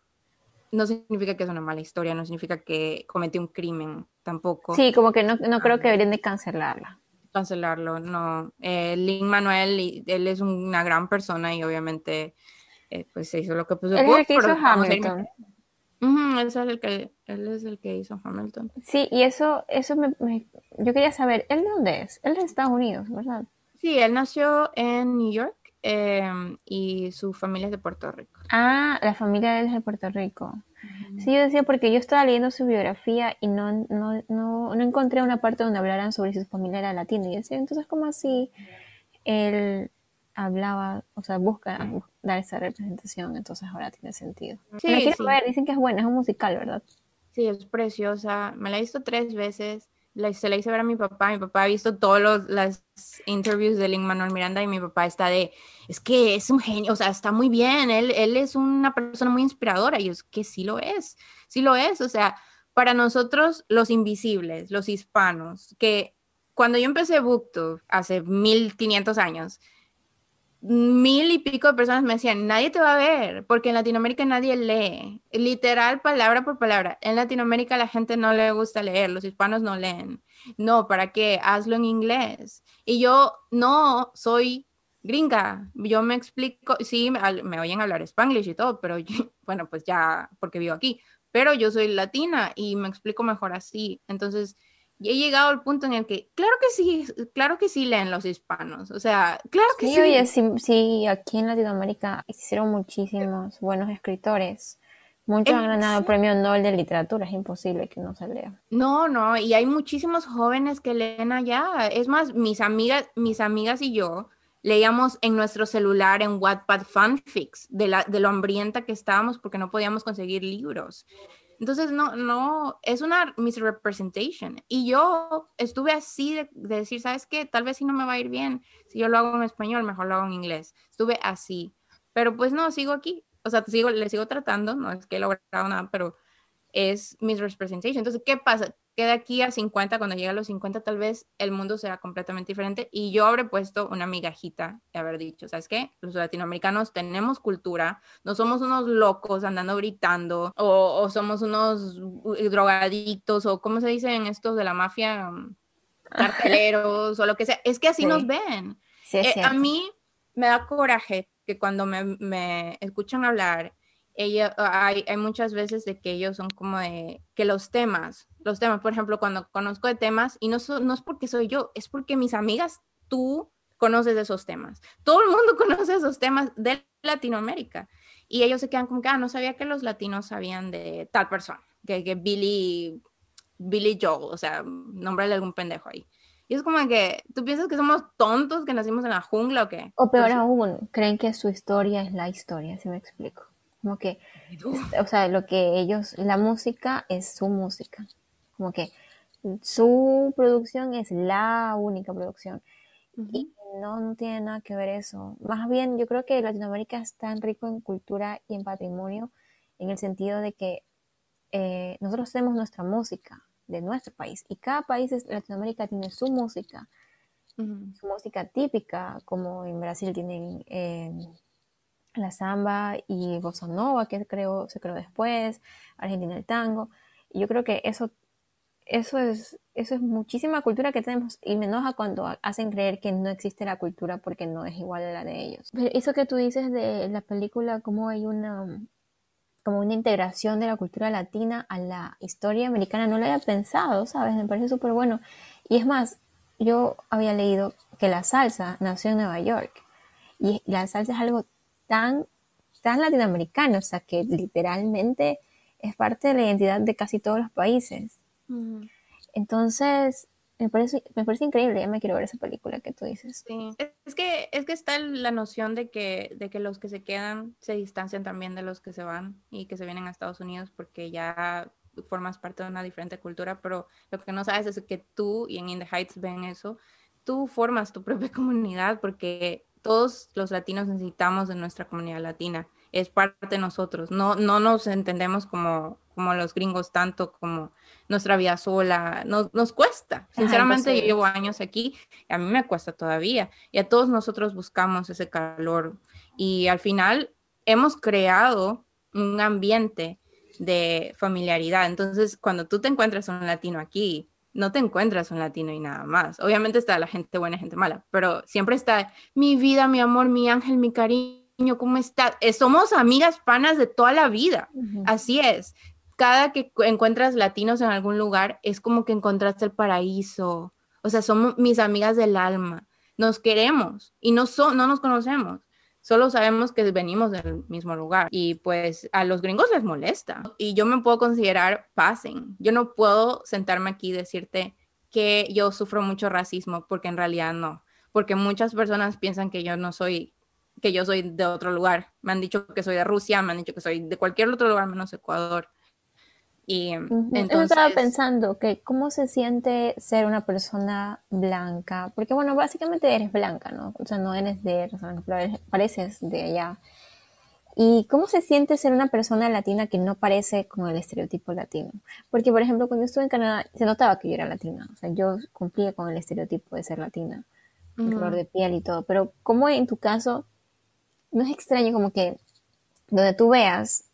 S2: no significa que es una mala historia, no significa que cometió un crimen tampoco.
S1: Sí, como que no, no creo que deberían de cancelarla.
S2: Cancelarlo, no. Eh, Lin Manuel, él es una gran persona y obviamente eh, pues se hizo lo que puso.
S1: Él es el que hizo Hamilton.
S2: él, es el que, él es el que hizo Hamilton.
S1: Sí, y eso, eso me, yo quería saber, ¿él de dónde es? Él es de Estados Unidos, ¿verdad?
S2: Sí, él nació en New York Em, y su familia es de Puerto Rico.
S1: Ah, la familia es de Puerto Rico. Sí, yo decía porque yo estaba leyendo su biografía y no, no, no, no encontré una parte donde hablaran sobre si su familia era latina. Y yo decía, entonces, ¿cómo así él hablaba, o sea, busca dar esa representación? Entonces ahora tiene sentido. Sí, la quiero ver, dicen que es buena, es un musical, ¿verdad?
S2: Sí, es preciosa. Me la he visto tres veces se la hice ver a mi papá, mi papá ha visto todas las interviews de Lin Manuel Miranda y mi papá está de, es que es un genio, o sea, está muy bien, él, él es una persona muy inspiradora y es que sí lo es, sí lo es, o sea, para nosotros los invisibles, los hispanos, que cuando yo empecé Booktube hace 1500 años, mil y pico de personas me decían, nadie te va a ver, porque en Latinoamérica nadie lee, literal, palabra por palabra. En Latinoamérica la gente no le gusta leer, los hispanos no leen. No, ¿para qué? Hazlo en inglés. Y yo no soy gringa, yo me explico, sí, me, oyen hablar spanglish y todo, pero bueno, pues ya, porque vivo aquí, pero yo soy latina y me explico mejor así. Entonces, y he llegado al punto en el que, claro que sí, claro que sí leen los hispanos, o sea, claro que sí.
S1: Sí, oye, sí, aquí en Latinoamérica hicieron muchísimos buenos escritores. Muchos han ganado el premio Nobel de literatura, es imposible que no se lea.
S2: No, no, y hay muchísimos jóvenes que leen allá. Es más, mis amigas, mis amigas y yo leíamos en nuestro celular en Wattpad fanfics de, la, de lo hambrienta que estábamos porque no podíamos conseguir libros. Entonces, no, no, es una misrepresentation. Y yo estuve así de, decir, ¿sabes qué? Tal vez si no me va a ir bien. Si yo lo hago en español, mejor lo hago en inglés. Estuve así. Pero pues no, sigo aquí. O sea, sigo, le sigo tratando, no es que he logrado nada, pero es misrepresentation. Entonces, ¿qué pasa? Que de aquí a 50, cuando llegue a los 50, tal vez el mundo sea completamente diferente. Y yo habré puesto una migajita de haber dicho, ¿sabes qué? Los latinoamericanos tenemos cultura, no somos unos locos andando gritando, o, somos unos drogadictos, o como se dice en estos de la mafia, carteleros, o lo que sea. Es que así nos ven. Eh, a mí me da coraje que cuando me, me escuchan hablar ella, hay, hay, muchas veces de que ellos son como de que los temas, los temas, por ejemplo, cuando conozco de temas, y no, no es porque soy yo, es porque mis amigas, tú conoces esos temas. Todo el mundo conoce esos temas de Latinoamérica. Y ellos se quedan como que, ah, no sabía que los latinos sabían de tal persona, que, que Billy, Billy Joel, o sea, nombre de algún pendejo ahí. Y es como que, ¿tú piensas que somos tontos que nacimos en la jungla o qué?
S1: O peor aún, creen que su historia es la historia, si me explico. Como que, o sea, lo que ellos, la música es su música. Como que su producción es la única producción. Y no, no tiene nada que ver eso. Más bien, yo creo que Latinoamérica es tan rico en cultura y en patrimonio en el sentido de que eh, nosotros tenemos nuestra música de nuestro país y cada país de Latinoamérica tiene su música, su música típica, como en Brasil tienen eh, la samba y bossa nova, que creo, se creó después, Argentina el tango. Y yo creo que eso, eso, es, eso es muchísima cultura que tenemos y me enoja cuando hacen creer que no existe la cultura porque no es igual a la de ellos. Pero eso que tú dices de la película, como hay una como una integración de la cultura latina a la historia americana. No lo había pensado, ¿sabes? Me parece súper bueno. Y es más, yo había leído que la salsa nació en Nueva York. Y la salsa es algo tan, tan latinoamericano, o sea, que literalmente es parte de la identidad de casi todos los países. Entonces, me parece, me parece increíble, ya me quiero ver esa película que tú dices.
S2: Sí, es que, es que está la noción de que, de que los que se quedan se distancian también de los que se van y que se vienen a Estados Unidos porque ya formas parte de una diferente cultura, pero lo que no sabes es que tú y en In the Heights ven eso, tú formas tu propia comunidad porque todos los latinos necesitamos de nuestra comunidad latina, es parte de nosotros, no, no nos entendemos como como los gringos tanto como nuestra vida sola, nos, nos cuesta. Sinceramente, yo llevo años aquí y a mí me cuesta todavía. Y a todos nosotros buscamos ese calor. Y al final hemos creado un ambiente de familiaridad. Entonces, cuando tú te encuentras un latino aquí, no te encuentras un latino y nada más. Obviamente está la gente buena y gente mala, pero siempre está mi vida, mi amor, mi ángel, mi cariño, ¿cómo está? Eh, somos amigas panas de toda la vida. Así es cada que encuentras latinos en algún lugar es como que encontraste el paraíso. O sea, somos mis amigas del alma. Nos queremos y no, no nos conocemos. Solo sabemos que venimos del mismo lugar y pues a los gringos les molesta. Y yo me puedo considerar passing. Yo no puedo sentarme aquí y decirte que yo sufro mucho racismo porque en realidad no. Porque muchas personas piensan que yo no soy que yo soy de otro lugar. Me han dicho que soy de Rusia, me han dicho que soy de cualquier otro lugar menos Ecuador. Y entonces... Yo
S1: estaba pensando que cómo se siente ser una persona blanca, porque bueno, básicamente eres blanca, ¿no? O sea, no eres de, o pareces de allá. ¿Y cómo se siente ser una persona latina que no parece con el estereotipo latino? Porque, por ejemplo, cuando yo estuve en Canadá, se notaba que yo era latina. O sea, yo cumplía con el estereotipo de ser latina, el color de piel y todo. Pero, ¿cómo en tu caso, no es extraño como que donde tú veas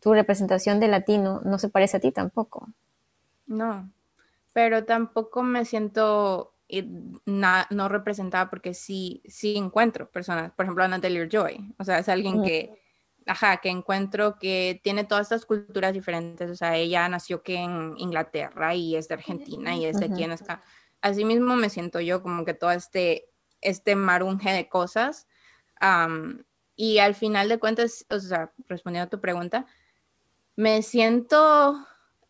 S1: tu representación de latino no se parece a ti tampoco.
S2: No, pero tampoco me siento no representada porque sí, sí encuentro personas, por ejemplo, Natalie Joy, o sea, es alguien que, ajá, que encuentro que tiene todas estas culturas diferentes, o sea, ella nació que en Inglaterra y es de Argentina y es de aquí en acá. Así mismo me siento yo como que todo este, este marunje de cosas. Y al final de cuentas, o sea, respondiendo a tu pregunta, me siento,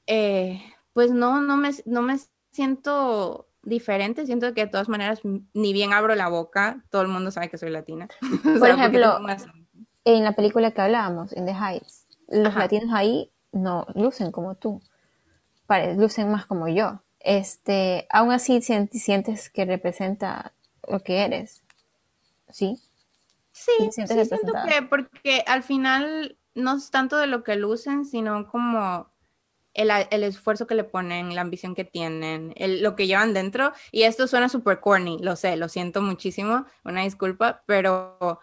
S2: eh, pues no, no me, no me siento diferente, siento que de todas maneras, ni bien abro la boca, todo el mundo sabe que soy latina.
S1: Por ejemplo, en la película que hablábamos, en The Heights, los latinos ahí no lucen como tú, lucen más como yo. Este, aún así sientes que representa lo que eres, ¿sí?
S2: Sí, sí siento que porque al final no es tanto de lo que lucen, sino como el, esfuerzo que le ponen, la ambición que tienen, lo que llevan dentro. Y esto suena súper corny, lo sé, lo siento muchísimo, una disculpa, pero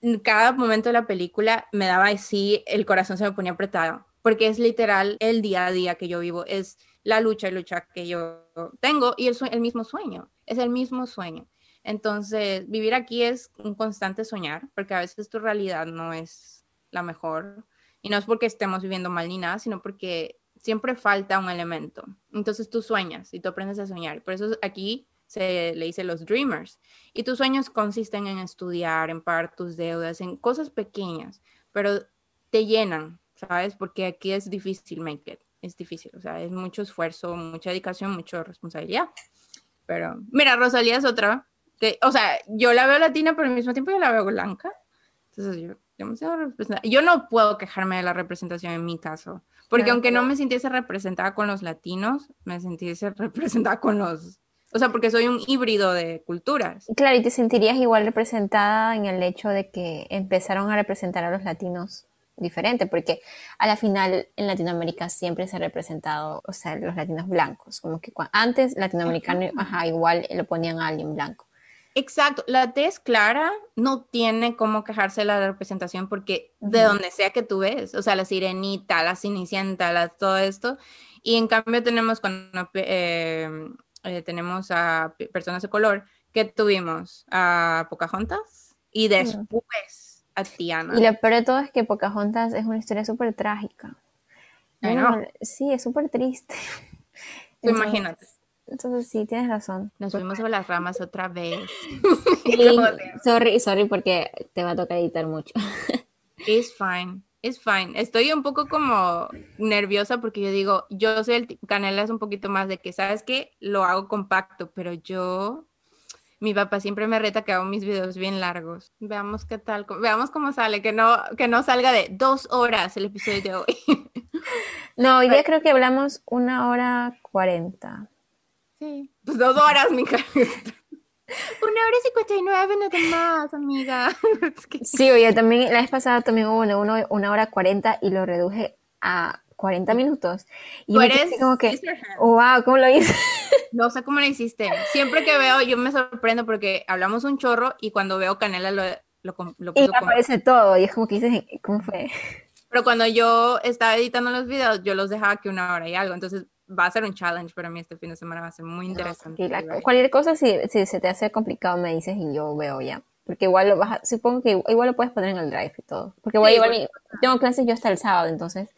S2: en cada momento de la película me daba así, el corazón se me ponía apretado, porque es literal el día a día que yo vivo, es la lucha y lucha que yo tengo y el, el mismo sueño, es el mismo sueño. Entonces, vivir aquí es un constante soñar, porque a veces tu realidad no es la mejor. Y no es porque estemos viviendo mal ni nada, sino porque siempre falta un elemento. Entonces tú sueñas y tú aprendes a soñar. Por eso aquí se le dice los dreamers. Y tus sueños consisten en estudiar, en pagar tus deudas, en cosas pequeñas, pero te llenan, ¿sabes? Porque aquí es difícil make it. Es difícil, o sea, es mucho esfuerzo, mucha dedicación, mucha responsabilidad. Pero mira, Rosalía es otra o sea, yo la veo latina, pero al mismo tiempo yo la veo blanca. Entonces yo, yo no puedo quejarme de la representación en mi caso, porque aunque no me sintiese representada con los latinos, me sintiese representada con los, o sea, porque soy un híbrido de culturas.
S1: Claro, y te sentirías igual representada en el hecho de que empezaron a representar a los latinos diferente, porque a la final en Latinoamérica siempre se ha representado, o sea, los latinos blancos, como que antes latinoamericano, ajá, igual lo ponían a alguien blanco.
S2: Exacto, la tez clara no tiene cómo quejarse la representación porque de donde sea que tú ves, o sea, la sirenita, la cenicienta, todo esto, y en cambio tenemos cuando em, eh, tenemos a personas de color que tuvimos a Pocahontas y después a Tiana.
S1: Y lo peor de todo es que Pocahontas es una historia súper trágica. Sí, es súper triste. Entonces-
S2: imagínate.
S1: Entonces sí, tienes razón.
S2: Nos fuimos sobre las ramas otra vez.
S1: Sí, sorry, sorry porque te va a tocar editar mucho.
S2: It's fine. It's fine. Estoy un poco como nerviosa porque yo digo, yo soy el Canela es un poquito más de que, ¿sabes qué? Lo hago compacto, pero yo, mi papá siempre me reta que hago mis videos bien largos. Veamos qué tal, veamos cómo sale, que no, que no salga de dos horas el episodio de hoy.
S1: No, hoy día creo que hablamos una hora cuarenta.
S2: Sí. Pues dos horas, mi cara. Una hora y cincuenta y nueve, nada más, amiga.
S1: Sí, oye, también la vez pasada también hubo una, una hora cuarenta y lo reduje a 40 minutos. Y quedé
S2: eres
S1: como que, oh, wow, ¿cómo lo hice?
S2: No sé cómo lo hiciste. Siempre que veo, yo me sorprendo porque hablamos un chorro y cuando veo Canela lo, lo, lo
S1: Y
S2: puso como-
S1: aparece todo. Y es como que dices, ¿cómo fue?
S2: Pero cuando yo estaba editando los videos, yo los dejaba que una hora y algo. Entonces va a ser un challenge para mí este fin de semana. Va a ser muy interesante.
S1: Y la- cualquier cosa, si, si se te hace complicado, me dices y yo veo ya. Porque igual lo vas a- supongo que igual lo puedes poner en el drive y todo. Porque voy a
S2: Sí,
S1: llevar
S2: porque-
S1: mi, tengo clases yo hasta el sábado, entonces,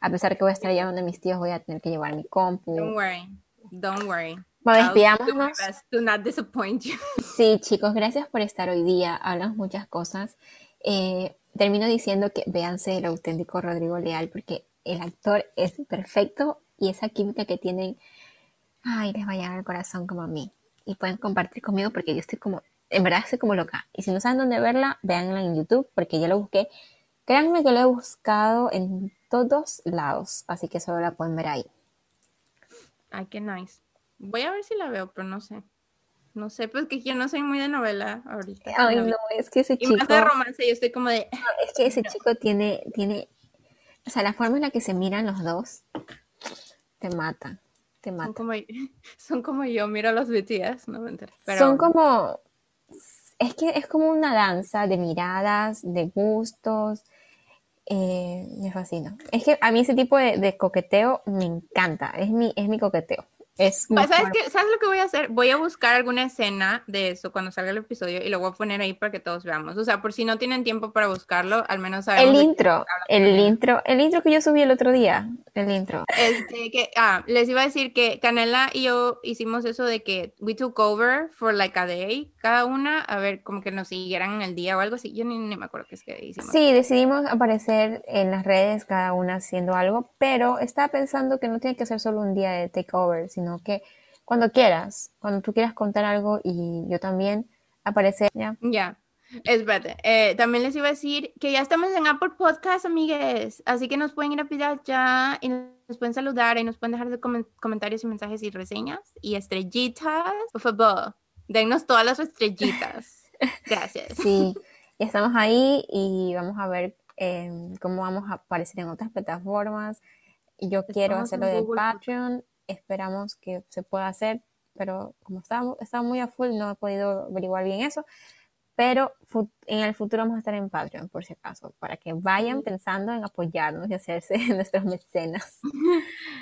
S1: a pesar que voy a estar allá donde mis tíos, voy a tener que llevar mi compu.
S2: Don't worry. Don't worry.
S1: Bueno,
S2: do
S1: despidámonos.
S2: to not disappoint you.
S1: Sí, chicos, gracias por estar hoy día. Hablamos muchas cosas. Eh, termino diciendo que véanse el auténtico Rodrigo Leal porque el actor es perfecto y esa química que tienen, ay, les va a llegar al corazón como a mí. Y pueden compartir conmigo porque yo estoy como, en verdad estoy como loca. Y si no saben dónde verla, véanla en YouTube porque ya lo busqué. Créanme que lo he buscado en todos lados, así que solo la pueden ver ahí.
S2: Ay, qué nice. Voy a ver si la veo, pero no sé. No sé, pues que yo no soy muy de novela ahorita.
S1: Ay,
S2: La
S1: no, es que ese
S2: Y
S1: chico...
S2: más de romance, yo estoy como de.
S1: Es que ese chico tiene, tiene, o sea, la forma en la que se miran los dos te mata, te
S2: Son
S1: mata.
S2: como, son como yo, miro a los BTS, no me entero. Pero
S1: Son como, es que es como una danza de miradas, de gustos, eh, me fascina. Es que a mí ese tipo de, de coqueteo me encanta, es mi, es mi coqueteo. Es
S2: ¿Sabes, qué? ¿Sabes lo que voy a hacer? Voy a buscar alguna escena de eso cuando salga el episodio y lo voy a poner ahí para que todos veamos. O sea, por si no tienen tiempo para buscarlo, al menos sabemos.
S1: El intro, el intro, el intro que yo subí el otro día, el intro.
S2: Este, que, ah, les iba a decir que Canela y yo hicimos eso de que we took over for like a day, cada una, a ver, como que nos siguieran en el día o algo así. Yo ni, ni me acuerdo qué es que hicimos.
S1: Sí, decidimos aparecer en las redes cada una haciendo algo, pero estaba pensando que no tiene que ser solo un día de takeover, sino que cuando quieras, cuando tú quieras contar algo y yo también aparecer, ya.
S2: Ya, espérate. eh, también les iba a decir que ya estamos en Apple Podcast, amigues. Así que nos pueden ir a pillar ya y nos pueden saludar y nos pueden dejar de comen- comentarios y mensajes y reseñas y estrellitas. Por favor, dennos todas las estrellitas. Gracias.
S1: Sí, estamos ahí y vamos a ver eh, cómo vamos a aparecer en otras plataformas. Y Yo quiero
S2: Estamos en
S1: hacerlo de Patreon, esperamos que se pueda hacer, pero como estaba, estaba muy a full, no he podido averiguar bien eso. Pero en el futuro vamos a estar en Patreon, por si acaso, para que vayan pensando en apoyarnos y hacerse nuestros mecenas.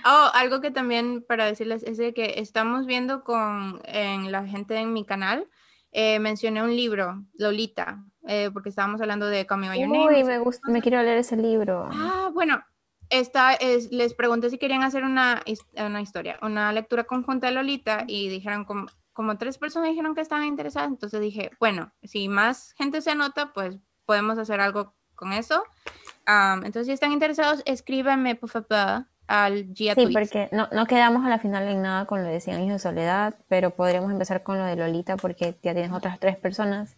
S2: Oh, algo que también para decirles es de que estamos viendo con en la gente en mi canal. eh, mencioné un libro, Lolita, eh, porque estábamos hablando de Coming by Your Name.
S1: Uy, me gusta, me quiero leer ese libro.
S2: Ah, bueno, esta es, les pregunté si querían hacer una, una historia, una lectura conjunta de Lolita y dijeron como, como tres personas dijeron que estaban interesadas, entonces dije, bueno, si más gente se anota, pues podemos hacer algo con eso. Am, entonces, si están interesados, escríbanme, por favor, al Gia
S1: Sí, porque no, no quedamos a la final en nada con lo de 100 años de soledad, pero podríamos empezar con lo de Lolita porque ya tienes otras tres personas.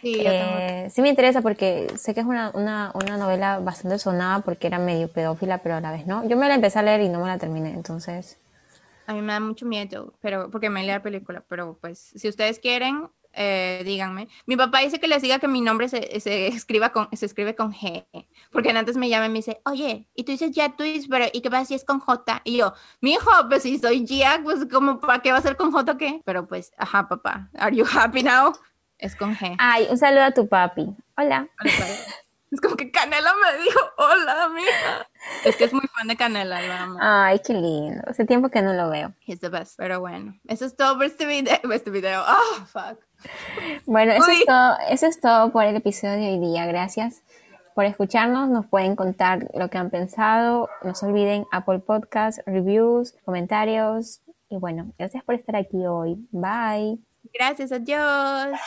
S2: Sí,
S1: Eh, sí me interesa porque sé que es una, una, una novela bastante sonada porque era medio pedófila, pero a la vez no. Yo me la empecé a leer y no me la terminé, entonces...
S2: A mí me da mucho miedo, pero porque me leí la película, pero pues si ustedes quieren, eh, díganme. Mi papá dice que les diga que mi nombre se, se escriba con, se escribe con G, porque antes me llama y me dice, oye, y tú dices ya Twist, pero ¿y qué pasa si es con J? Y yo, mi hijo, pues si soy Gia, pues como para qué va a ser con J o qué? Pero pues, ajá, papá, ¿are you happy now? Es con G.
S1: Ay, un saludo a tu papi. Hola.
S2: Es como que Canela me dijo, hola, mija. Es que es muy fan de Canela, lo amo.
S1: Ay, qué lindo. Hace tiempo que no lo veo.
S2: He's the best. Pero bueno, eso es todo por este video. Este video. Ah, fuck.
S1: Bueno, eso
S2: Uy.
S1: es, todo, eso es todo por el episodio de hoy día. Gracias por escucharnos. Nos pueden contar lo que han pensado. No se olviden Apple Podcast, reviews, comentarios. Y bueno, gracias por estar aquí hoy. Bye.
S2: Gracias, adiós.